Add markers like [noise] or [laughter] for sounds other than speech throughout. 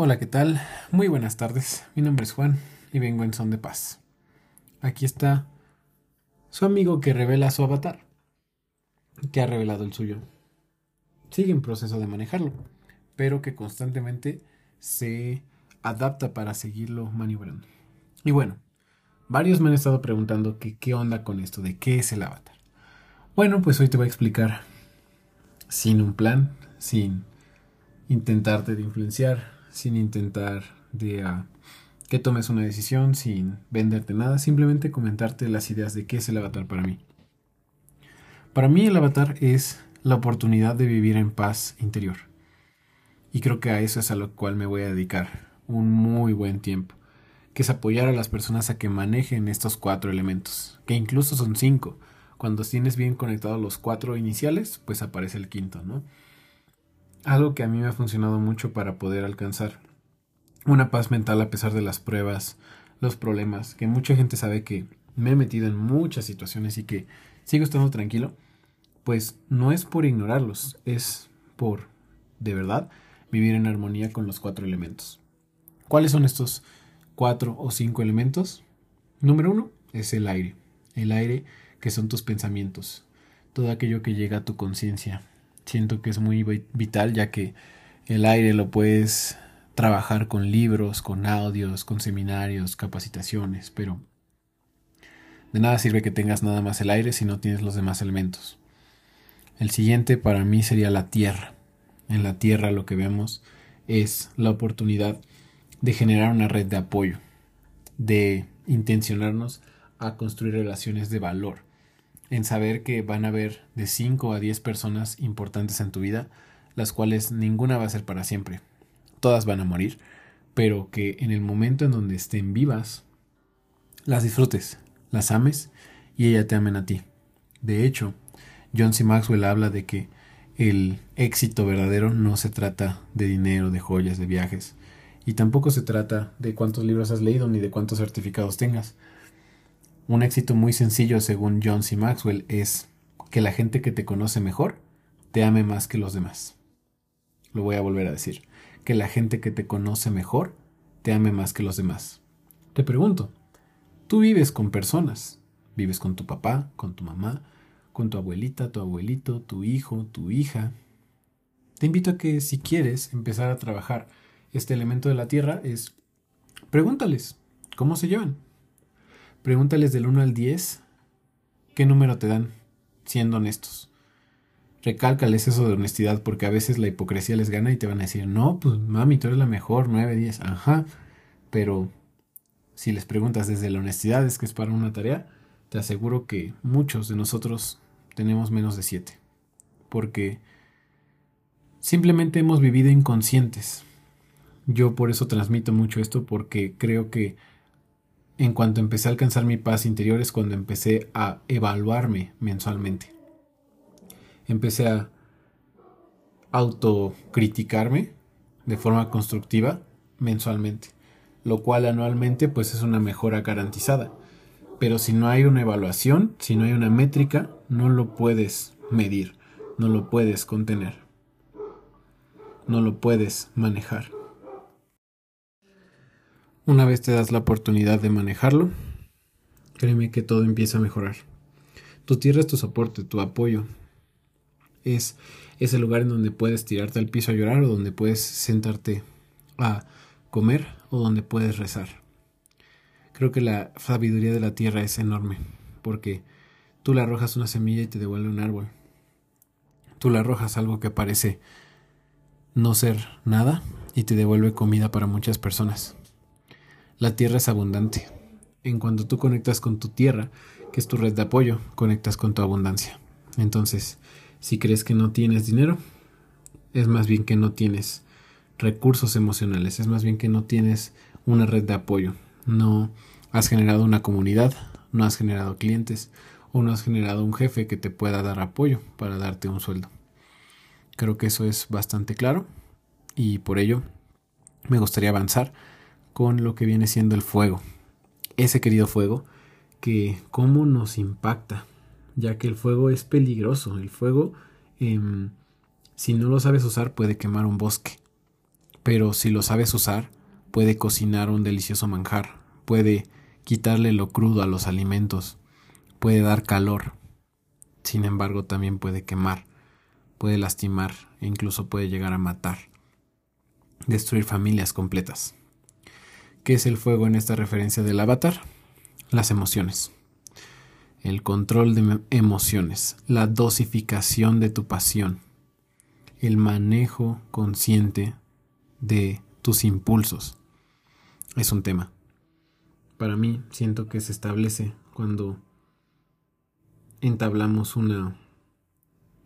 Hola, ¿qué tal? Muy buenas tardes. Mi nombre es Juan y vengo en son de paz. Aquí está su amigo que revela su avatar, que ha revelado el suyo. Sigue en proceso de manejarlo, pero que constantemente se adapta para seguirlo maniobrando. Y bueno, varios me han estado preguntando que qué onda con esto, de qué es el avatar. Bueno, pues hoy te voy a explicar sin un plan, sin intentarte de influenciar, sin intentar de ah, que tomes una decisión, sin venderte nada, simplemente comentarte las ideas de qué es el avatar para mí. Para mí el avatar es la oportunidad de vivir en paz interior. Y creo que a eso es a lo cual me voy a dedicar un muy buen tiempo, que es apoyar a las personas a que manejen estos cuatro elementos, que incluso son cinco. Cuando tienes bien conectados los cuatro iniciales, pues aparece el quinto, ¿no? Algo que a mí me ha funcionado mucho para poder alcanzar una paz mental a pesar de las pruebas, los problemas, que mucha gente sabe que me he metido en muchas situaciones y que sigo estando tranquilo, pues no es por ignorarlos, es por, de verdad, vivir en armonía con los cuatro elementos. ¿Cuáles son estos cuatro o cinco elementos? Número uno es el aire. El aire que son tus pensamientos, todo aquello que llega a tu conciencia. Siento que es muy vital ya que el aire lo puedes trabajar con libros, con audios, con seminarios, capacitaciones, pero de nada sirve que tengas nada más el aire si no tienes los demás elementos. El siguiente para mí sería la tierra. En la tierra lo que vemos es la oportunidad de generar una red de apoyo, de intencionarnos a construir relaciones de valor, en saber que van a haber de 5 a 10 personas importantes en tu vida, las cuales ninguna va a ser para siempre. Todas van a morir, pero que en el momento en donde estén vivas, las disfrutes, las ames y ella te amen a ti. De hecho, John C. Maxwell habla de que el éxito verdadero no se trata de dinero, de joyas, de viajes, y tampoco se trata de cuántos libros has leído ni de cuántos certificados tengas. Un éxito muy sencillo, según John C. Maxwell, es que la gente que te conoce mejor te ame más que los demás. Lo voy a volver a decir. Que la gente que te conoce mejor te ame más que los demás. Te pregunto, tú vives con personas. Vives con tu papá, con tu mamá, con tu abuelita, tu abuelito, tu hijo, tu hija. Te invito a que si quieres empezar a trabajar este elemento de la Tierra es pregúntales cómo se llevan. Pregúntales del 1 al 10 qué número te dan, siendo honestos. Recálcales eso de honestidad porque a veces la hipocresía les gana y te van a decir, no, pues mami, tú eres la mejor, 9, 10, ajá. Pero si les preguntas desde la honestidad, es que es para una tarea, te aseguro que muchos de nosotros tenemos menos de 7. Porque simplemente hemos vivido inconscientes. Yo por eso transmito mucho esto porque creo que en cuanto empecé a alcanzar mi paz interior es cuando empecé a evaluarme mensualmente. Empecé a autocriticarme de forma constructiva mensualmente, lo cual anualmente pues es una mejora garantizada. Pero si no hay una evaluación, si no hay una métrica, no lo puedes medir, no lo puedes contener, no lo puedes manejar. Una vez te das la oportunidad de manejarlo, créeme que todo empieza a mejorar. Tu tierra es tu soporte, tu apoyo. Es ese lugar en donde puedes tirarte al piso a llorar o donde puedes sentarte a comer o donde puedes rezar. Creo que la sabiduría de la tierra es enorme, porque tú le arrojas una semilla y te devuelve un árbol. Tú le arrojas algo que parece no ser nada y te devuelve comida para muchas personas. La tierra es abundante. En cuanto tú conectas con tu tierra, que es tu red de apoyo, conectas con tu abundancia. Entonces, si crees que no tienes dinero, es más bien que no tienes recursos emocionales, es más bien que no tienes una red de apoyo, no has generado una comunidad, no has generado clientes o no has generado un jefe que te pueda dar apoyo para darte un sueldo. Creo que eso es bastante claro y por ello me gustaría avanzar con lo que viene siendo el fuego. Ese querido fuego que cómo nos impacta, ya que el fuego es peligroso. El fuego, em, si no lo sabes usar, puede quemar un bosque. pero si lo sabes usar, puede cocinar un delicioso manjar, puede quitarle lo crudo a los alimentos, puede dar calor, sin embargo también puede quemar, puede lastimar e incluso puede llegar a matar, destruir familias completas. ¿Qué es el fuego en esta referencia del avatar? Las emociones. El control de emociones, la dosificación de tu pasión, el manejo consciente de tus impulsos. Es un tema para mí siento que se establece cuando entablamos una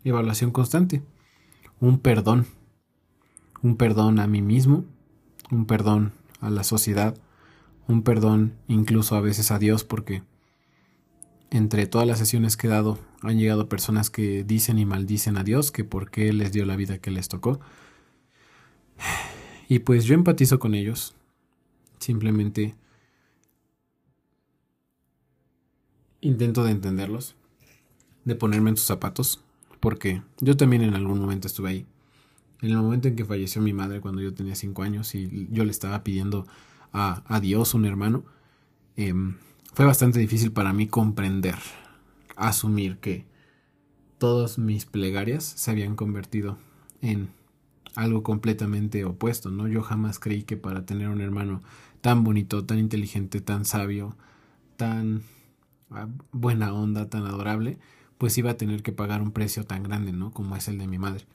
evaluación constante, un perdón, un perdón a mí mismo, un perdón a la sociedad, un perdón incluso a veces a Dios porque entre todas las sesiones que he dado han llegado personas que dicen y maldicen a Dios que por qué les dio la vida que les tocó. Y pues yo empatizo con ellos. Simplemente intento de entenderlos, de ponerme en sus zapatos, porque yo también en algún momento estuve ahí. En el momento en que falleció mi madre cuando yo tenía cinco años y yo le estaba pidiendo a, Dios un hermano, em, fue bastante difícil para mí comprender, asumir que todas mis plegarias se habían convertido en algo completamente opuesto, ¿no? Yo jamás creí que para tener un hermano tan bonito, tan inteligente, tan sabio, tan buena onda, tan adorable, pues iba a tener que pagar un precio tan grande, ¿no? Como es el de mi madre.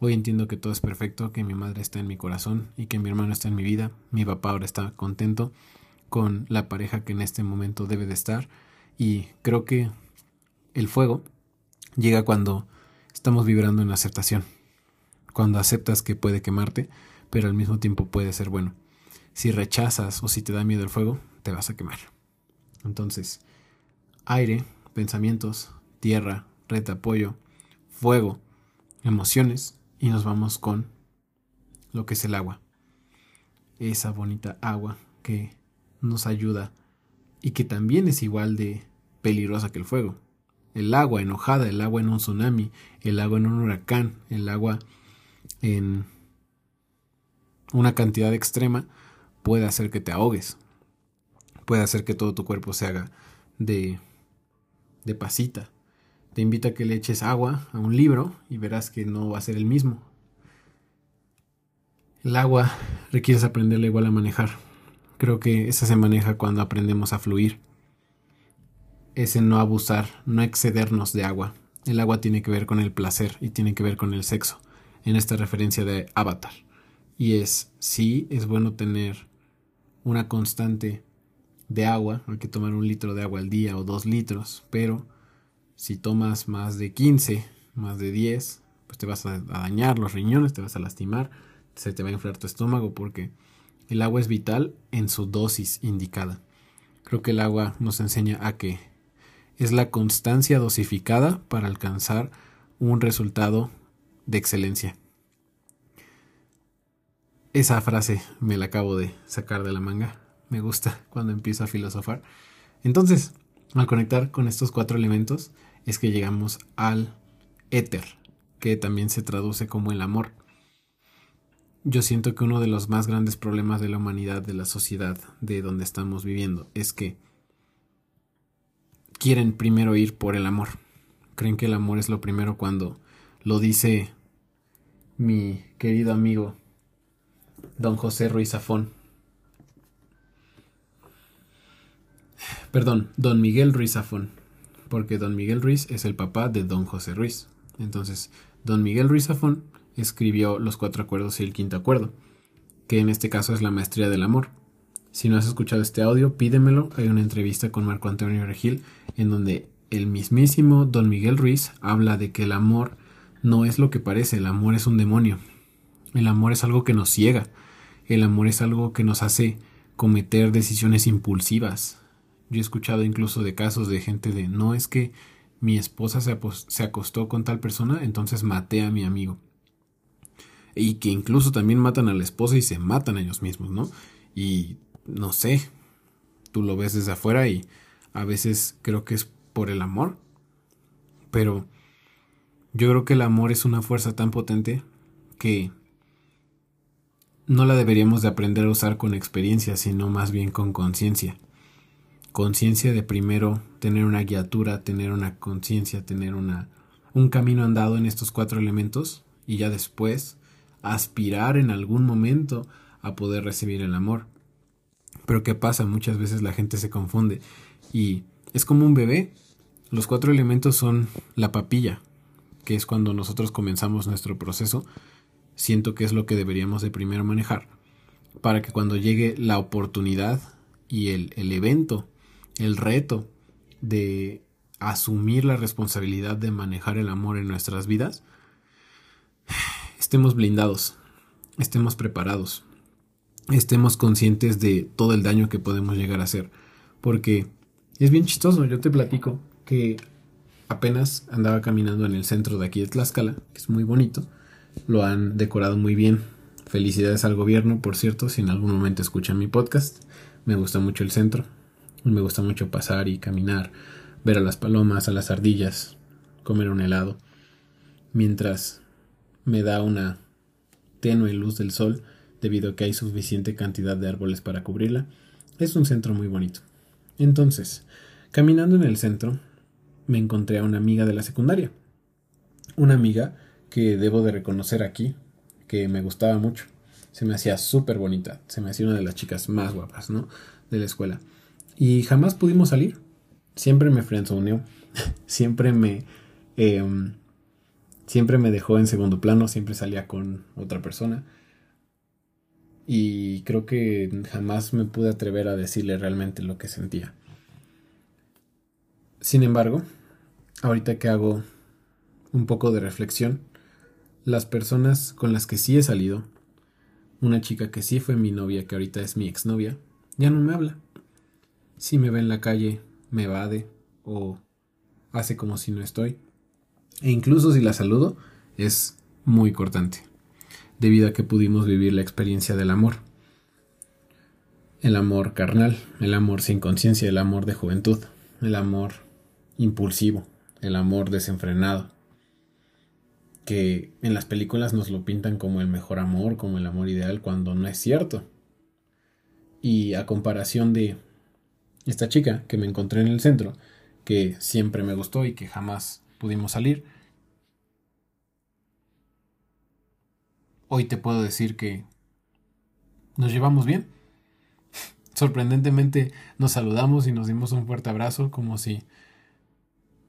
Hoy entiendo que todo es perfecto, que mi madre está en mi corazón y que mi hermano está en mi vida. Mi papá ahora está contento con la pareja que en este momento debe de estar. Y creo que el fuego llega cuando estamos vibrando en aceptación. Cuando aceptas que puede quemarte, pero al mismo tiempo puede ser bueno. Si rechazas o si te da miedo el fuego, te vas a quemar. Entonces, aire, pensamientos, tierra, red de apoyo, fuego, emociones y nos vamos con lo que es el agua. Esa bonita agua que nos ayuda y que también es igual de peligrosa que el fuego. El agua enojada, el agua en un tsunami, el agua en un huracán, el agua en una cantidad extrema puede hacer que te ahogues, puede hacer que todo tu cuerpo se haga de de pasita. Te invito a que le eches agua a un libro y verás que no va a ser el mismo. El agua requieres aprenderla igual a manejar. Creo que esa se maneja cuando aprendemos a fluir. Ese no abusar, no excedernos de agua. El agua tiene que ver con el placer y tiene que ver con el sexo, en esta referencia de avatar. Y es, sí, es bueno tener una constante de agua, hay que tomar un litro de agua al día o dos litros, pero si tomas más de 15, más de 10, pues te vas a dañar los riñones, te vas a lastimar, se te va a inflar tu estómago porque el agua es vital en su dosis indicada. Creo que el agua nos enseña a que es la constancia dosificada para alcanzar un resultado de excelencia. Esa frase me la acabo de sacar de la manga me gusta cuando empiezo a filosofar. Entonces, al conectar con estos cuatro elementos es que llegamos al éter, que también se traduce como el amor. Yo siento que uno de los más grandes problemas de la humanidad, de la sociedad, de donde estamos viviendo, es que quieren primero ir por el amor. Creen que el amor es lo primero cuando lo dice mi querido amigo don José Ruiz Zafón Perdón, don Miguel Ruiz Zafón, porque don Miguel Ruiz es el papá de don José Ruiz. Entonces, don Miguel Ruiz Zafón escribió los cuatro acuerdos y el quinto acuerdo, que en este caso es la maestría del amor. Si no has escuchado este audio, pídemelo. Hay una entrevista con Marco Antonio Regil en donde el mismísimo don Miguel Ruiz habla de que el amor no es lo que parece, el amor es un demonio. El amor es algo que nos ciega. El amor es algo que nos hace cometer decisiones impulsivas, yo he escuchado incluso de casos de gente de no es que mi esposa se, se acostó con tal persona, entonces maté a mi amigo. Y que incluso también matan a la esposa y se matan a ellos mismos, ¿no? Y no sé, tú lo ves desde afuera y a veces creo que es por el amor. Pero yo creo que el amor es una fuerza tan potente que no la deberíamos de aprender a usar con experiencia, sino más bien con conciencia. Conciencia de primero tener una guiatura, tener una conciencia, tener una, un camino andado en estos cuatro elementos y ya después aspirar en algún momento a poder recibir el amor. Pero ¿qué pasa? Muchas veces la gente se confunde y es como un bebé. Los cuatro elementos son la papilla, que es cuando nosotros comenzamos nuestro proceso. Siento que es lo que deberíamos de primero manejar para que cuando llegue la oportunidad y el, el evento, el reto de asumir la responsabilidad de manejar el amor en nuestras vidas, estemos blindados, estemos preparados, estemos conscientes de todo el daño que podemos llegar a hacer. Porque es bien chistoso, yo te platico que apenas andaba caminando en el centro de aquí de Tlaxcala, que es muy bonito, lo han decorado muy bien. Felicidades al gobierno, por cierto, si en algún momento escuchan mi podcast. Me gusta mucho el centro, me gusta mucho pasar y caminar, ver a las palomas, a las ardillas, comer un helado, mientras me da una tenue luz del sol debido a que hay suficiente cantidad de árboles para cubrirla. Es un centro muy bonito. Entonces, caminando en el centro, me encontré a una amiga de la secundaria. Una amiga que debo de reconocer aquí, que me gustaba mucho. Se me hacía súper bonita, se me hacía una de las chicas más guapas, ¿no? De la escuela. Y jamás pudimos salir. Siempre me frenzoneó, [laughs] siempre me... Em, siempre me dejó en segundo plano, siempre salía con otra persona y creo que jamás me pude atrever a decirle realmente lo que sentía. Sin embargo, ahorita que hago un poco de reflexión, las personas con las que sí he salido, una chica que sí fue mi novia, que ahorita es mi exnovia, ya no me habla. Si me ve en la calle, me evade o hace como si no estoy. E incluso si la saludo, es muy cortante debido a que pudimos vivir la experiencia del amor. El amor carnal, el amor sin conciencia, el amor de juventud, el amor impulsivo, el amor desenfrenado, que en las películas nos lo pintan como el mejor amor, como el amor ideal, cuando no es cierto. Y a comparación de esta chica que me encontré en el centro, que siempre me gustó y que jamás pudimos salir, hoy te puedo decir que nos llevamos bien. [laughs] Sorprendentemente nos saludamos y nos dimos un fuerte abrazo como si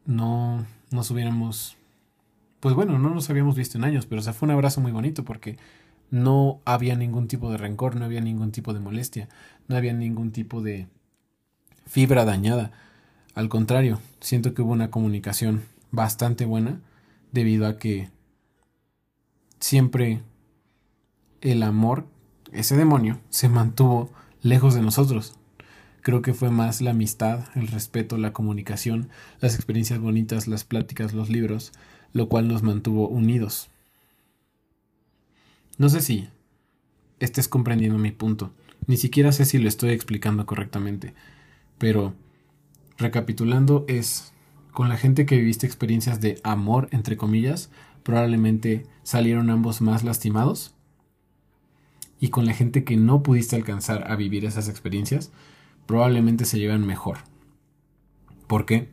no nos hubiéramos... Pues bueno, no nos habíamos visto en años, pero fue un abrazo muy bonito porque no había ningún tipo de rencor, no había ningún tipo de molestia, no había ningún tipo de fibra dañada. Al contrario, siento que hubo una comunicación bastante buena debido a que siempre el amor, ese demonio, se mantuvo lejos de nosotros. Creo que fue más la amistad, el respeto, la comunicación, las experiencias bonitas, las pláticas, los libros, lo cual nos mantuvo unidos. No sé si estés comprendiendo mi punto, ni siquiera sé si lo estoy explicando correctamente, pero recapitulando es, con la gente que viviste experiencias de amor, entre comillas, probablemente salieron ambos más lastimados y con la gente que no pudiste alcanzar a vivir esas experiencias, probablemente se llevan mejor. ¿Por qué?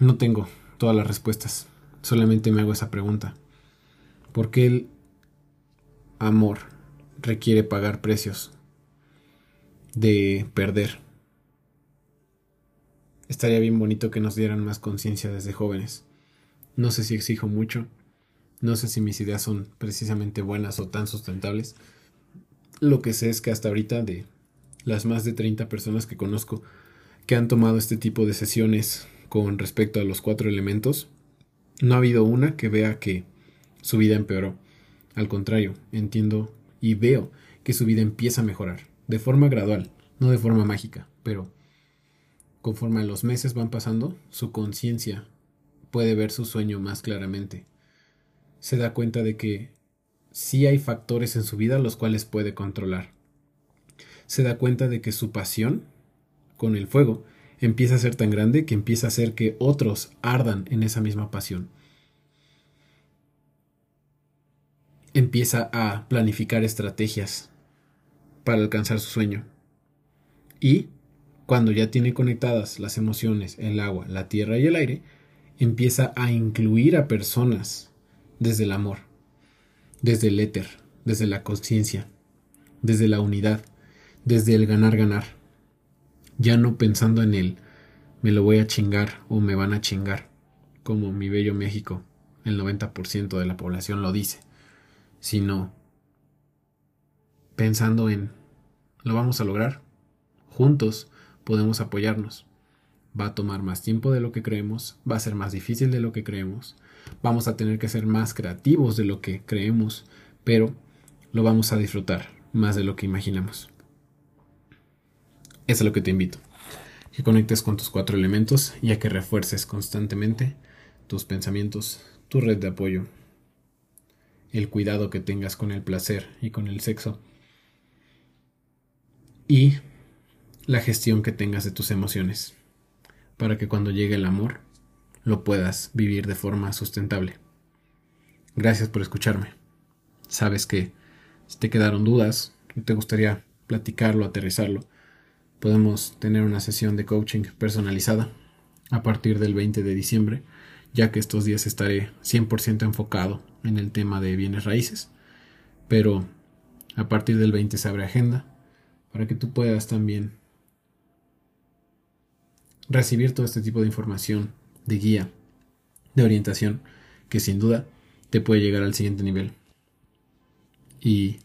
No tengo todas las respuestas, solamente me hago esa pregunta. ¿Por qué el amor requiere pagar precios de perder? Estaría bien bonito que nos dieran más conciencia desde jóvenes. No sé si exijo mucho, no sé si mis ideas son precisamente buenas o tan sustentables. Lo que sé es que hasta ahorita de las más de 30 personas que conozco que han tomado este tipo de sesiones con respecto a los cuatro elementos, no ha habido una que vea que su vida empeoró. Al contrario, entiendo y veo que su vida empieza a mejorar, de forma gradual, no de forma mágica, pero conforme los meses van pasando, su conciencia puede ver su sueño más claramente se da cuenta de que sí hay factores en su vida los cuales puede controlar. Se da cuenta de que su pasión con el fuego empieza a ser tan grande que empieza a hacer que otros ardan en esa misma pasión. empieza a planificar estrategias para alcanzar su sueño. Y cuando ya tiene conectadas las emociones, el agua, la tierra y el aire, empieza a incluir a personas desde el amor, desde el éter, desde la conciencia, desde la unidad, desde el ganar-ganar. Ya no pensando en el me lo voy a chingar o me van a chingar, como mi bello México, el 90% de la población lo dice, sino pensando en lo vamos a lograr, juntos podemos apoyarnos. Va a tomar más tiempo de lo que creemos, va a ser más difícil de lo que creemos, vamos a tener que ser más creativos de lo que creemos, pero lo vamos a disfrutar más de lo que imaginamos. Eso es lo que te invito. Que conectes con tus cuatro elementos y a que refuerces constantemente tus pensamientos, tu red de apoyo, el cuidado que tengas con el placer y con el sexo y la gestión que tengas de tus emociones para que cuando llegue el amor lo puedas vivir de forma sustentable. Gracias por escucharme. Sabes que si te quedaron dudas te gustaría platicarlo, aterrizarlo, podemos tener una sesión de coaching personalizada a partir del 20 de diciembre, ya que estos días estaré 100% enfocado en el tema de bienes raíces, pero a partir del 20 se abre agenda para que tú puedas también recibir todo este tipo de información, de guía, de orientación, que sin duda te puede llegar al siguiente nivel. Y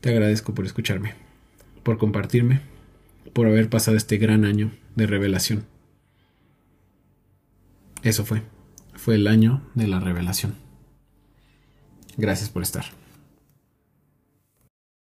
te agradezco por escucharme, por compartirme, por haber pasado este gran año de revelación. Eso fue, fue el año de la revelación. Gracias por estar.